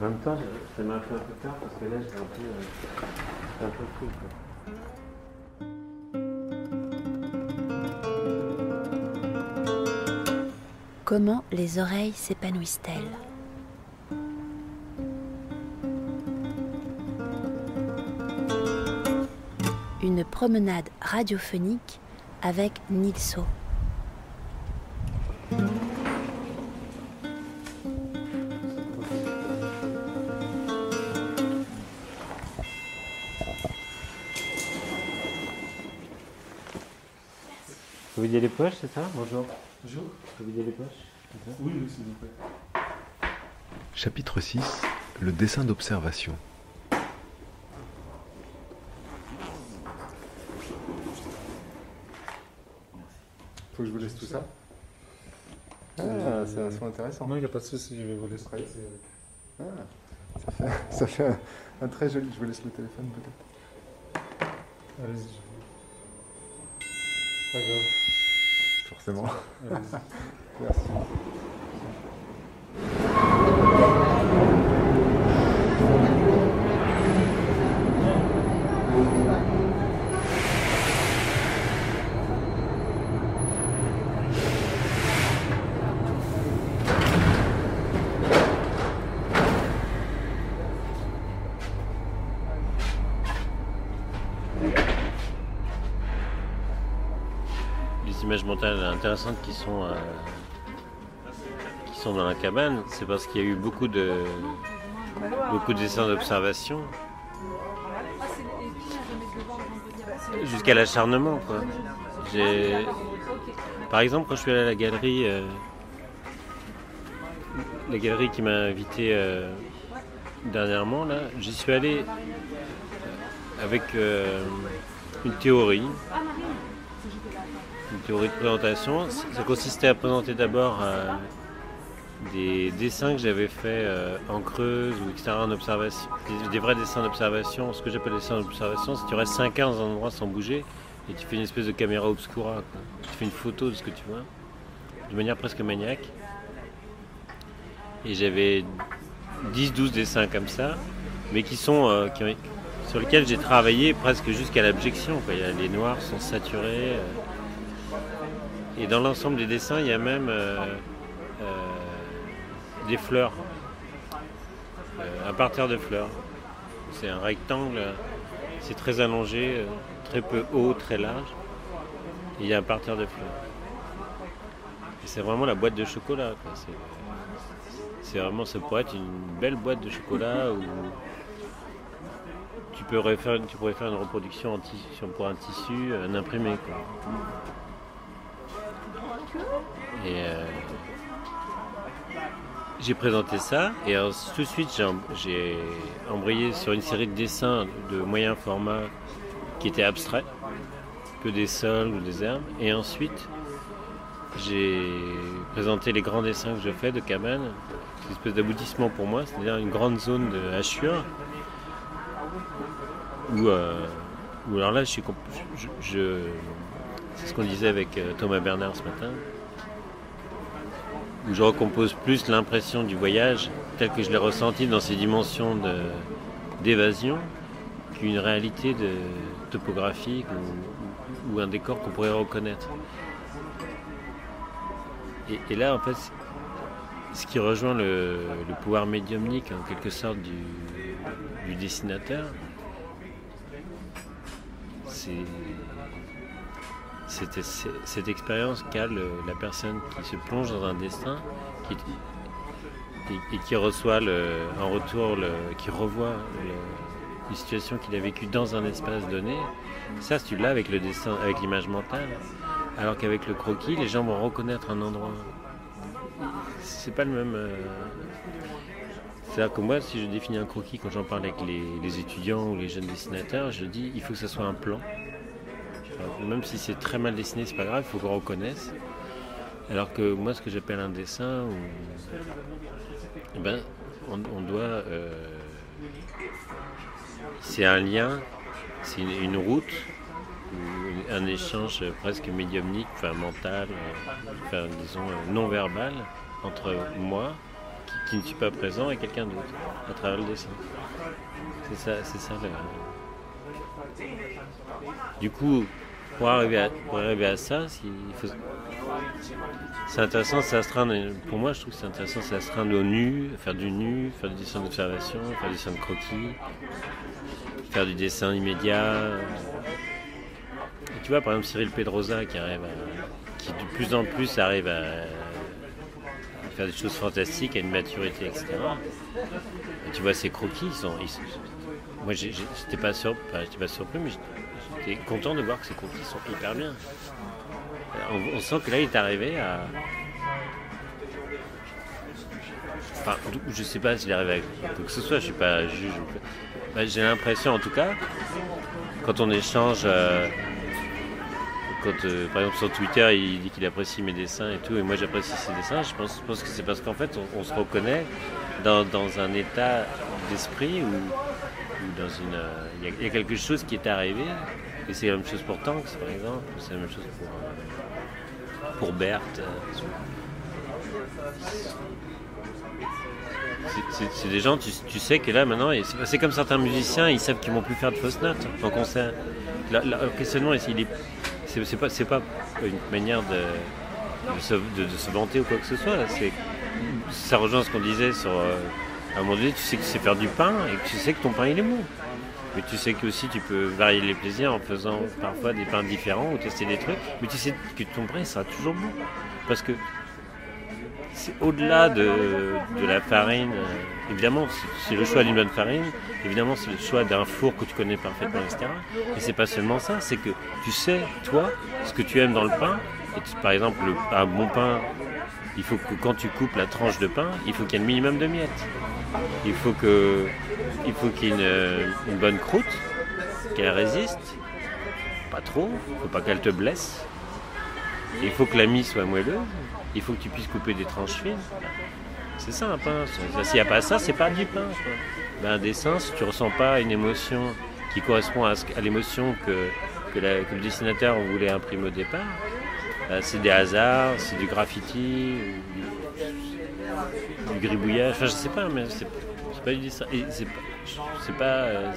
En même temps, ça m'a fait un peu peur parce que là, j'ai un peu, euh, un peu fou. Quoi. Comment les oreilles s'épanouissent-elles? Une promenade radiophonique avec Nilso. Vous vider les poches, c'est ça Bonjour. Bonjour. Vous vider les poches c'est ça Oui, oui, s'il vous plaît. Chapitre 6 Le dessin d'observation. Faut que je vous laisse tout ça Ah, c'est un son intéressant. Non, il n'y a pas de souci, je vais vous laisser. Ah, ça fait, ça fait un, un très joli. Je vous laisse le téléphone peut-être. Allez-y. Pas grave. Forcément. Merci. Intéressantes qui sont, euh, qui sont dans la cabane, c'est parce qu'il y a eu beaucoup de, beaucoup de dessins d'observation. Jusqu'à l'acharnement, quoi. Par exemple, quand je suis allé à la galerie, euh, la galerie qui m'a invité euh, dernièrement, là, j'y suis allé avec une théorie théorie de présentation. Ça consistait à présenter d'abord euh, des dessins que j'avais faits euh, en creuse ou etc. en observation, des, vrais dessins d'observation. Ce que j'appelle des dessins d'observation, c'est que tu restes 5 ans dans un endroit sans bouger et tu fais une espèce de caméra obscura. quoi. Tu fais une photo de ce que tu vois, de manière presque maniaque. Et j'avais 10-12 dessins comme ça, mais qui sont euh, sur lesquels j'ai travaillé presque jusqu'à l'abjection. Les noirs sont saturés. Et dans l'ensemble des dessins, il y a même euh, euh, des fleurs, Euh, un parterre de fleurs. C'est un rectangle, c'est très allongé, très peu haut, très large. Et il y a un parterre de fleurs. C'est vraiment la boîte de chocolat. C'est- vraiment, ça pourrait être une belle boîte de chocolat où tu pourrais faire, tu pourrais faire une reproduction en tissu, pour un tissu, un imprimé. Et euh, j'ai présenté ça et tout de suite j'ai em- j'ai embrayé sur une série de dessins de moyen format qui étaient abstraits, que des sols ou des herbes. Et ensuite j'ai présenté les grands dessins que je fais de cabane, une espèce d'aboutissement pour moi, c'est-à-dire une grande zone de hachure euh, alors là je- c'est ce qu'on disait avec euh, Thomas Bernard ce matin, où je recompose plus l'impression du voyage tel que je l'ai ressenti dans ses dimensions d'évasion qu'une réalité topographique ou, un décor qu'on pourrait reconnaître. Et, là, en fait, ce qui rejoint le, le pouvoir médiumnique, en quelque sorte, du, du dessinateur, c'est cette, cette expérience qu'a la personne qui se plonge dans un destin et, qui reçoit en retour, qui revoit une situation qu'il a vécue dans un espace donné. Ça, tu l'as avec le dessin, avec l'image mentale. Alors qu'avec le croquis, les gens vont reconnaître un endroit. C'est pas le même. euh, C'est-à-dire que moi, si je définis un croquis quand j'en parle avec les, les étudiants ou les jeunes dessinateurs, je dis il faut que ce soit un plan. Même si c'est très mal dessiné, c'est pas grave, il faut qu'on reconnaisse. Alors que moi, ce que j'appelle un dessin, ou- eh ben, on, on doit. euh, c'est un lien, c'est une, route, ou un échange presque médiumnique, mental, euh, enfin, disons euh, non verbal, entre moi, qui, qui ne suis pas présent est quelqu'un d'autre à travers le dessin. C'est ça, c'est ça. le- Du coup, pour arriver à, pour arriver à ça, c'est intéressant de s'astreindre. Pour moi, je trouve que c'est intéressant de s'astreindre au nu, faire du nu, faire du dessin d'observation, faire du dessin de croquis, faire du dessin immédiat. Et tu vois, par exemple, Cyril Pedrosa qui arrive à- qui de plus en plus arrive à, faire des choses fantastiques, à une maturité, etc. Et tu vois, ses croquis, ils sont. moi, j'étais pas, pas surpris, mais j'étais content de voir que ses croquis sont hyper bien. On, on sent que là, il est arrivé à. Enfin, je sais pas s'il est arrivé à quoi que ce soit, je suis pas juge. ou j'ai l'impression, en tout cas, quand on échange. euh, quand, euh, par exemple, sur Twitter, il dit qu'il apprécie mes dessins et tout, et moi j'apprécie ses dessins, je pense, que c'est parce qu'en fait, on, se reconnaît dans, dans un état d'esprit où dans une, euh, il y, a quelque chose qui est arrivé, et c'est la même chose pour Tanks, par exemple, c'est la même chose pour, euh, pour Berthe. euh, c'est- des gens, tu, sais que là maintenant, c'est comme certains musiciens, ils savent qu'ils vont plus faire de fausses notes en concert. Le questionnement, c'est pas, pas une manière de, se, de- vanter ou quoi que ce soit. ça rejoint ce qu'on disait sur. euh, à un moment donné, tu sais que tu sais faire du pain et que tu sais que ton pain il est mou. Mais tu sais que aussi tu peux varier les plaisirs en faisant parfois des pains différents ou tester des trucs. Mais tu sais que ton pain sera toujours bon. Parce que c'est au-delà de, la farine. euh, évidemment, c'est- le choix d'une bonne farine. Évidemment, c'est le choix d'un four que tu connais parfaitement, etc. Mais c'est pas seulement ça, c'est que tu sais, toi, ce que tu aimes dans le pain. Et par exemple, le- un bon pain, il faut que quand tu coupes la tranche de pain, il faut qu'il y ait un minimum de miettes. Il faut il qu'il y ait une, bonne croûte, qu'elle résiste, pas trop, faut pas qu'elle te blesse. Il faut que la mie soit moelleuse. Il faut que tu puisses couper des tranches fines. C'est ça un pain. S'il n'y a pas ça, c'est pas du pain. Ben, un dessin, si tu ressens pas une émotion qui correspond à, l'émotion que, le dessinateur voulait imprimer au départ, ben, c'est des hasards, c'est du graffiti, du, gribouillage. Enfin, je sais pas, mais c'est pas du dessin. C'est pas, euh,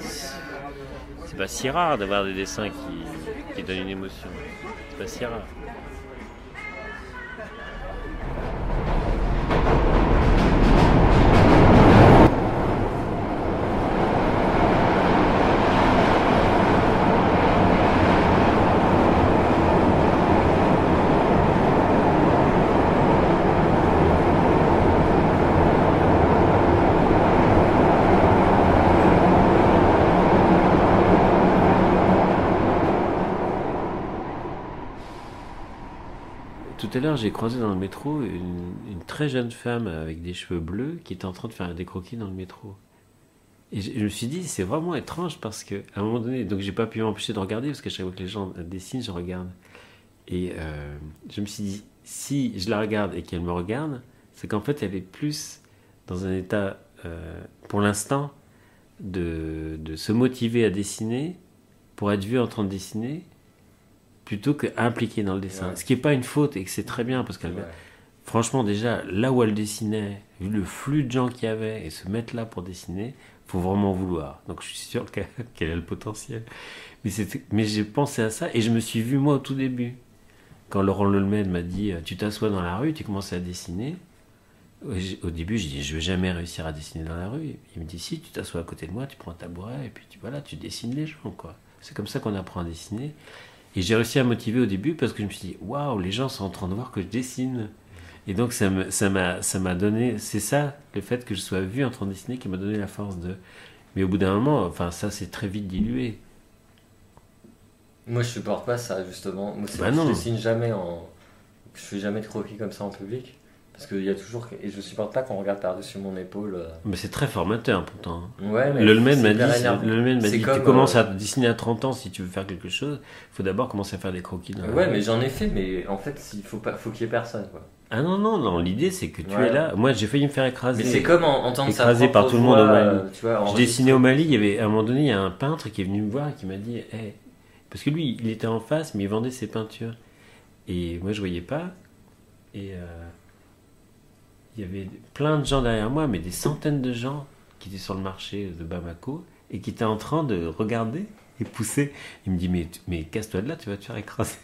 pas si rare d'avoir des dessins qui, qui donnent une émotion. C'est pas si rare. Tout à l'heure, j'ai croisé dans le métro une, très jeune femme avec des cheveux bleus qui était en train de faire des croquis dans le métro. Et je, me suis dit, c'est vraiment étrange parce que à un moment donné, donc j'ai pas pu m'empêcher de regarder parce qu'à chaque fois que les gens dessinent, je regarde. Et euh, je me suis dit, si je la regarde et qu'elle me regarde, c'est qu'en fait, elle est plus dans un état, euh, pour l'instant, de se motiver à dessiner pour être vue en train de dessiner plutôt que impliquée dans le dessin. Ouais. Ce qui n'est pas une faute et que c'est très bien parce qu'elle, Ouais. franchement, déjà, là où elle dessinait, vu le flux de gens qu'il y avait et se mettre là pour dessiner, faut vraiment vouloir. Donc je suis sûr qu'elle a le potentiel. Mais, mais j'ai pensé à ça et je me suis vu moi au tout début. Quand Laurent Lelmed m'a dit euh, Tu t'assois dans la rue, tu commences à dessiner. Au début, je dis Je vais jamais réussir à dessiner dans la rue. Il me dit Si, tu t'assois à côté de moi, tu prends un tabouret et puis tu, voilà, tu dessines les gens. quoi. C'est comme ça qu'on apprend à dessiner. Et j'ai réussi à motiver au début parce que je me suis dit Waouh, les gens sont en train de voir que je dessine. Et donc ça me- ça m'a ça donné, c'est ça, le fait que je sois vu en train de dessiner qui m'a donné la force de. Mais au bout d'un moment, enfin ça c'est très vite dilué. Moi, je supporte pas ça, justement. Moi, Bah je dessine jamais en. Je fais jamais de croquis comme ça en public. Parce qu'il y a toujours. Et je supporte pas qu'on regarde par-dessus mon épaule. euh. Mais c'est très formateur pourtant. Ouais, mais. Le m'a dit, énervant. le Lelmed m'a C'est dit, tu comme, commences euh, à dessiner à 30 ans si tu veux faire quelque chose, il faut d'abord commencer à faire des croquis. dans Ouais, mais j'en ai fait, mais en fait, il faut, pas... faut qu'il y ait personne. Quoi. Ah non, non, non, l'idée c'est que tu Ouais. es là. Moi j'ai failli me faire écraser. Mais c'est comme en, entendre sa écrasé propre par tout le monde au Mali. tu vois, Je dessinais au Mali, il y avait, à un moment donné, il y a un peintre qui est venu me voir et qui m'a dit Hey, Parce que lui, il était en face, mais il vendait ses peintures. Et moi, je voyais pas. Et, euh, il y avait plein de gens derrière moi, mais des centaines de gens qui étaient sur le marché de Bamako et qui étaient en train de regarder et pousser. Il me dit Mais, mais casse-toi de là, tu vas te faire écraser.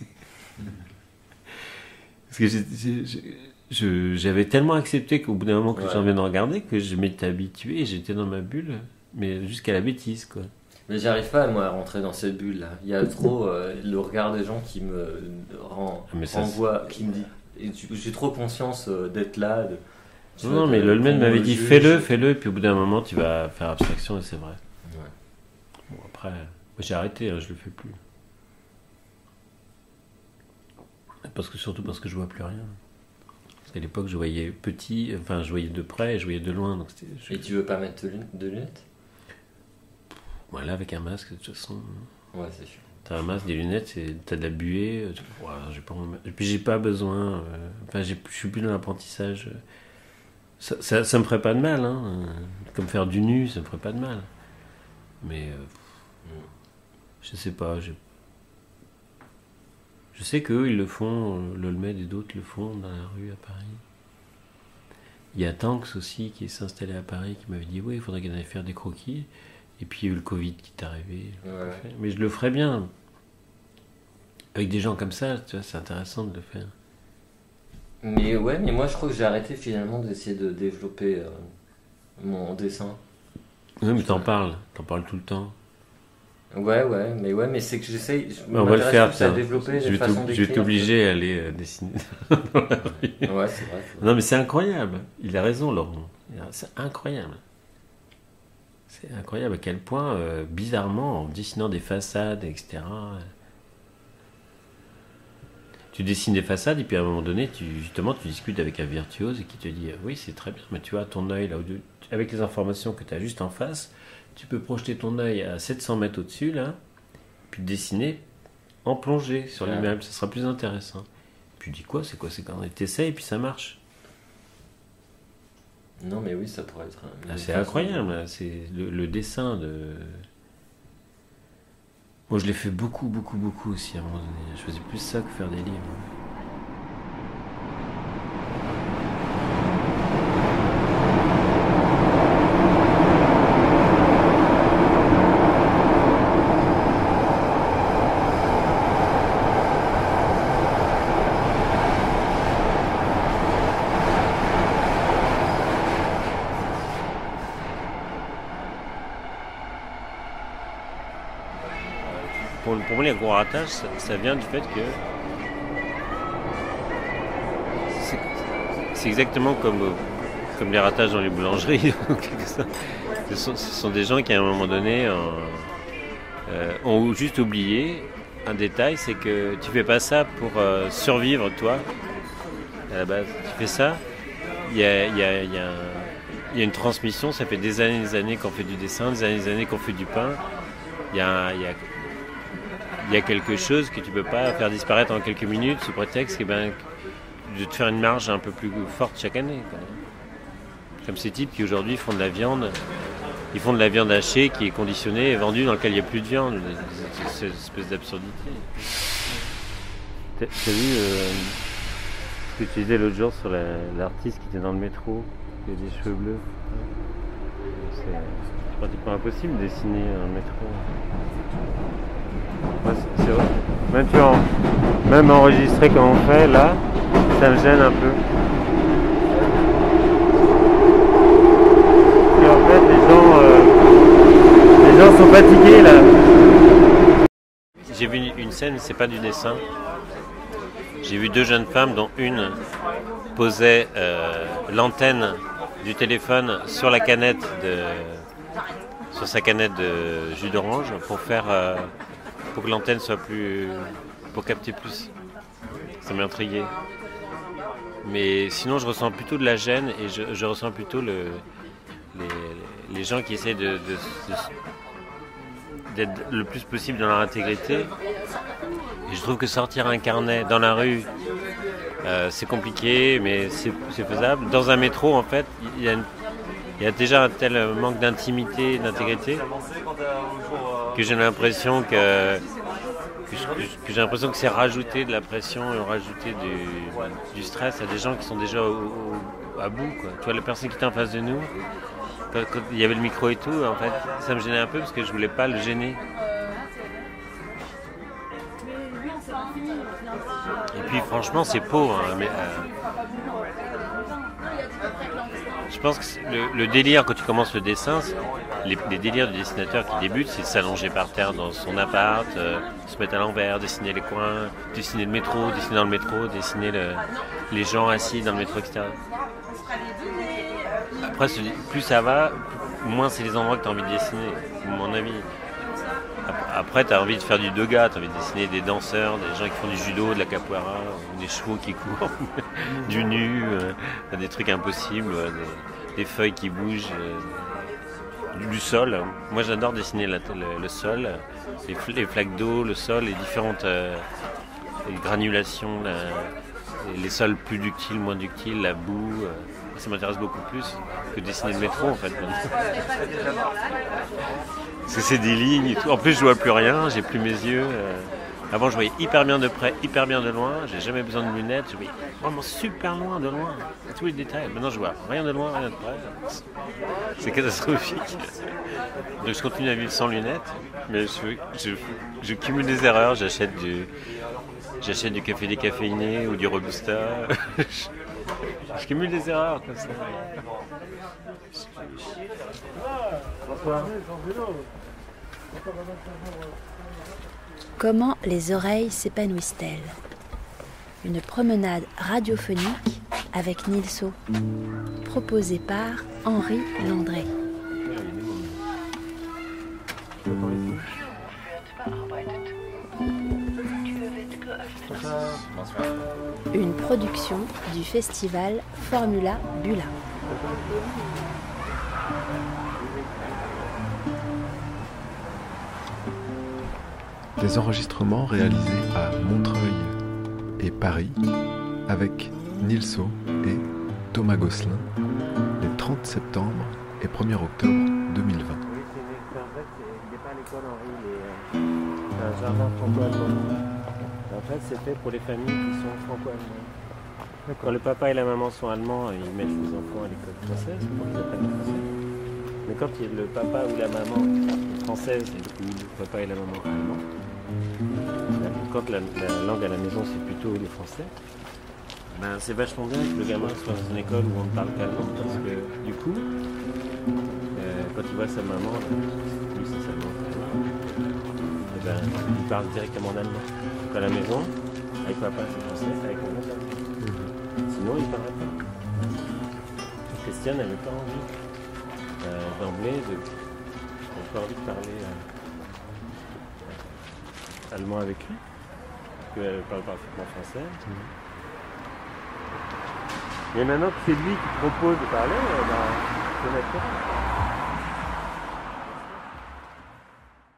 Parce que j'avais tellement accepté qu'au bout d'un moment que Ouais. j'en viens de regarder que je m'étais habitué et j'étais dans ma bulle, mais jusqu'à la bêtise, quoi. Mais j'arrive pas moi à rentrer dans cette bulle là. Il y a trop euh, le regard des gens qui me rend, Ah, renvoie, qui me dit. J'ai trop conscience euh, d'être là. de- Non, non, mais Lolmen qu'on m'avait dit fais-le, fais-le, et puis au bout d'un moment, tu vas faire abstraction, et c'est vrai. Ouais. Bon, après, j'ai arrêté, hein, je le fais plus. Parce que, surtout parce que je vois plus rien. Parce qu'à l'époque, je voyais petit, enfin, je voyais de près et je voyais de loin. Donc je- Et tu veux pas mettre de lun- de lunettes? Voilà, avec un masque, de toute façon. Ouais, c'est sûr. T'as un masque, des lunettes, t'as de la buée. tu- Ouah, j'ai pas, et puis j'ai pas besoin. euh, Enfin, je suis plus dans l'apprentissage. euh, Ça, ça, ça me ferait pas de mal, hein. Comme faire du nu, ça me ferait pas de mal. Mais euh, je sais pas. Je, je sais qu'eux, ils le font. euh, L'Olmed et d'autres le font dans la rue à Paris. Il y a Tanks aussi qui s'est installé à Paris qui m'avait dit oui, il faudrait qu'il aille faire des croquis. Et puis il y a eu le Covid qui est arrivé. Ouais. Mais je le ferais bien. Avec des gens comme ça, tu vois, c'est intéressant de le faire. Mais ouais, mais moi je crois que j'ai arrêté finalement d'essayer de développer euh, mon dessin. Oui, mais t'en parles, t'en parles tout le temps. Ouais, ouais, mais ouais, mais c'est que j'essaye. je on va le faire, développer Je vais je t'obliger à aller euh, dessiner. Ouais, c'est vrai. Non, mais c'est incroyable. Il a raison, Laurent. C'est incroyable. C'est incroyable à quel point, euh, bizarrement, en dessinant des façades, etc., tu dessines des façades et puis à un moment donné, tu, justement, tu discutes avec un virtuose et qui te dit euh, Oui, c'est très bien, mais tu vois, ton œil, là, avec les informations que tu as juste en face, tu peux projeter ton œil à 700 mètres au-dessus, là, puis dessiner en plongée sur Ouais. l'immeuble. Ça sera plus intéressant. Puis tu dis quoi C'est quoi C'est quand tu essaies et puis ça marche. Non, mais oui, ça pourrait être. un- Ah, c'est incroyable, c'est le, le dessin de. Moi, je l'ai fait beaucoup, beaucoup, beaucoup aussi à un moment donné. Je faisais plus ça que faire des livres. Pour, moi, les gros ça, ça vient du fait que. c'est- exactement comme, comme les ratages dans les boulangeries. ce, sont, des gens qui, à un moment donné, euh, ont juste oublié un détail c'est que tu fais pas ça pour euh, survivre, toi, à la base. Tu fais ça, il y a, une transmission, ça fait des années des années qu'on fait du dessin, des années des années qu'on fait du pain. Il y a quelque chose que tu peux pas faire disparaître en quelques minutes sous prétexte ben, de te faire une marge un peu plus forte chaque année. Comme ces types qui aujourd'hui font de la viande, ils font de la viande hachée qui est conditionnée et vendue dans laquelle il n'y a plus de viande. C'est une espèce d'absurdité. T'as vu euh, ce que tu disais l'autre jour sur la- l'artiste qui était dans le métro, qui a des cheveux bleus? C'est pratiquement impossible de dessiner un métro. C'est- vrai. Même, en- même enregistré comme on fait là, ça me gêne un peu. Et en fait, les gens, euh, les gens sont fatigués là. J'ai vu une- une scène, c'est pas du dessin. J'ai vu deux jeunes femmes, dont une posait euh, l'antenne du téléphone sur la canette de, sur sa canette de jus d'orange pour faire, euh, pour que l'antenne soit plus, pour capter plus. Ça m'a intrigué. Mais sinon, je ressens plutôt de la gêne et je, ressens plutôt le, les, gens qui essaient de, d'être le plus possible dans leur intégrité. Et je trouve que sortir un carnet dans la rue, euh, c'est compliqué, mais c'est, faisable. Dans un métro, en fait, il y il y a déjà un tel manque d'intimité, d'intégrité, que j'ai l'impression que, que, j'ai l'impression que c'est rajouter de la pression et rajouter du, du stress à des gens qui sont déjà à bout. Quoi. Tu vois, la personne qui était en face de nous, quand, il y avait le micro et tout, en fait, ça me gênait un peu parce que je voulais pas le gêner. Et puis franchement, c'est pauvre. hein, euh, je pense que le, délire quand tu commences le dessin, les, délires du dessinateur qui débute, c'est de s'allonger par terre dans son appart, euh, se mettre à l'envers, dessiner les coins, dessiner le métro, dessiner dans le métro, dessiner le- les gens assis dans le métro, etc. Après, plus ça va, moins c'est les endroits que tu as envie de dessiner, à mon avis. Ap- Après, tu as envie de faire du doga, tu as envie de dessiner des danseurs, des gens qui font du judo, de la capoeira, des chevaux qui courent, du nu, euh, des trucs impossibles, euh, des, feuilles qui bougent, euh, du, sol. Moi, j'adore dessiner le, sol, les, fl- les flaques d'eau, le sol, les différentes les granulations, la- les sols plus ductiles, moins ductiles, la boue. ça m'intéresse beaucoup plus que dessiner le métro en fait. Parce que c'est des lignes et tout. En plus, je vois plus rien, j'ai plus mes yeux. euh. Avant, je voyais hyper bien de près, hyper bien de loin. J'ai jamais besoin de lunettes. Je voyais vraiment super loin de loin. Tous les détails. Maintenant, je vois rien de loin, rien de près. C'est catastrophique. Donc, je continue à vivre sans lunettes. Mais je, cumule des erreurs. J'achète du, j'achète du café décaféiné ou du robusta. je, cumule des erreurs comme ça. Comment les oreilles s'épanouissent-elles? Une promenade radiophonique avec Nilso, proposée par Henri Landré. Une production du festival Formula Bula. Des enregistrements réalisés à Montreuil et Paris avec Nilso et Thomas Gosselin les 30 septembre et 1er octobre 2020. Oui, c'est en fait, il n'est pas à l'école, Henri, il est, c'est un jardin franco-allemand. En fait, c'est fait pour les familles qui sont franco-allemandes. Quand le papa et la maman sont allemands, ils mettent les enfants à l'école française pour qu'ils apprennent le français. Mais quand il- le papa ou la maman est française et ou le papa et la maman allemands, quand la, la langue à la maison c'est plutôt le français, ben, c'est vachement bien que le gamin soit dans une école où on ne parle qu'allemand parce que du coup, euh, quand il voit sa maman, lui c'est sa maman, et ben, il parle directement en allemand. Donc à la maison, avec papa c'est français, avec maman. Sinon il parle pas. Christiane n'avait pas envie euh, d'emblée de. Pas envie de parler euh, allemand avec lui. Parce qu'elle parle parfaitement français. Mais maintenant que c'est lui qui propose de parler, ben.